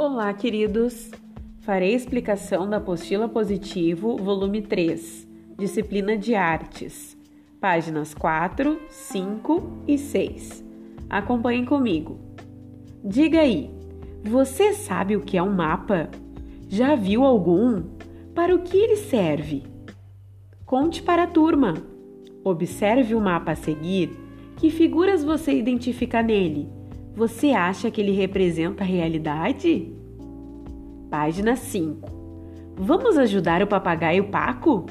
Olá, queridos! Farei explicação da apostila positivo, volume 3, disciplina de artes, páginas 4, 5 e 6. Acompanhem comigo. Diga aí, você sabe o que é um mapa? Já viu algum? Para o que ele serve? Conte para a turma. Observe o mapa a seguir. Que figuras você identifica nele? Você acha que ele representa a realidade? Página 5. Vamos ajudar o papagaio Paco?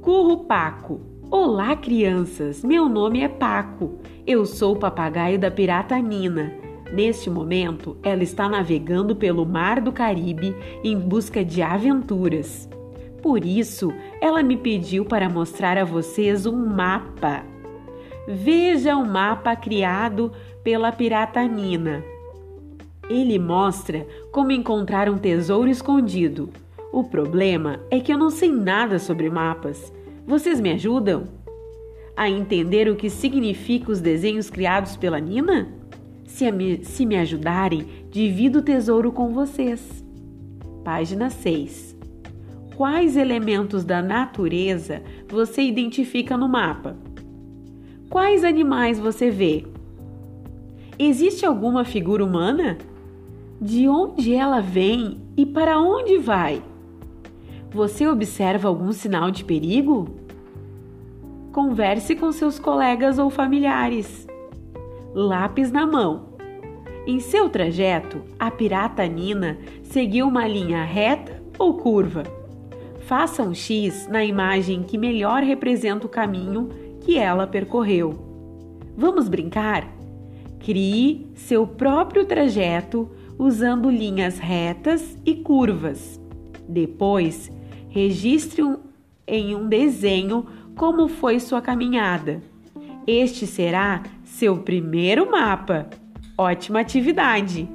Curro Paco. Olá, crianças. Meu nome é Paco. Eu sou o papagaio da pirata Nina. Neste momento, ela está navegando pelo Mar do Caribe em busca de aventuras. Por isso, ela me pediu para mostrar a vocês um mapa. Veja o mapa criado pela pirata Nina. Ele mostra como encontrar um tesouro escondido. O problema é que eu não sei nada sobre mapas. Vocês me ajudam? A entender o que significam os desenhos criados pela Nina? Se me, se me ajudarem, divido o tesouro com vocês. Página 6. Quais elementos da natureza você identifica no mapa? Quais animais você vê? Existe alguma figura humana? De onde ela vem e para onde vai? Você observa algum sinal de perigo? Converse com seus colegas ou familiares. Lápis na mão. Em seu trajeto, a pirata Nina seguiu uma linha reta ou curva. Faça um X na imagem que melhor representa o caminho que ela percorreu. Vamos brincar? Crie seu próprio trajeto usando linhas retas e curvas. Depois, registre um, em um desenho como foi sua caminhada. Este será seu primeiro mapa. Ótima atividade!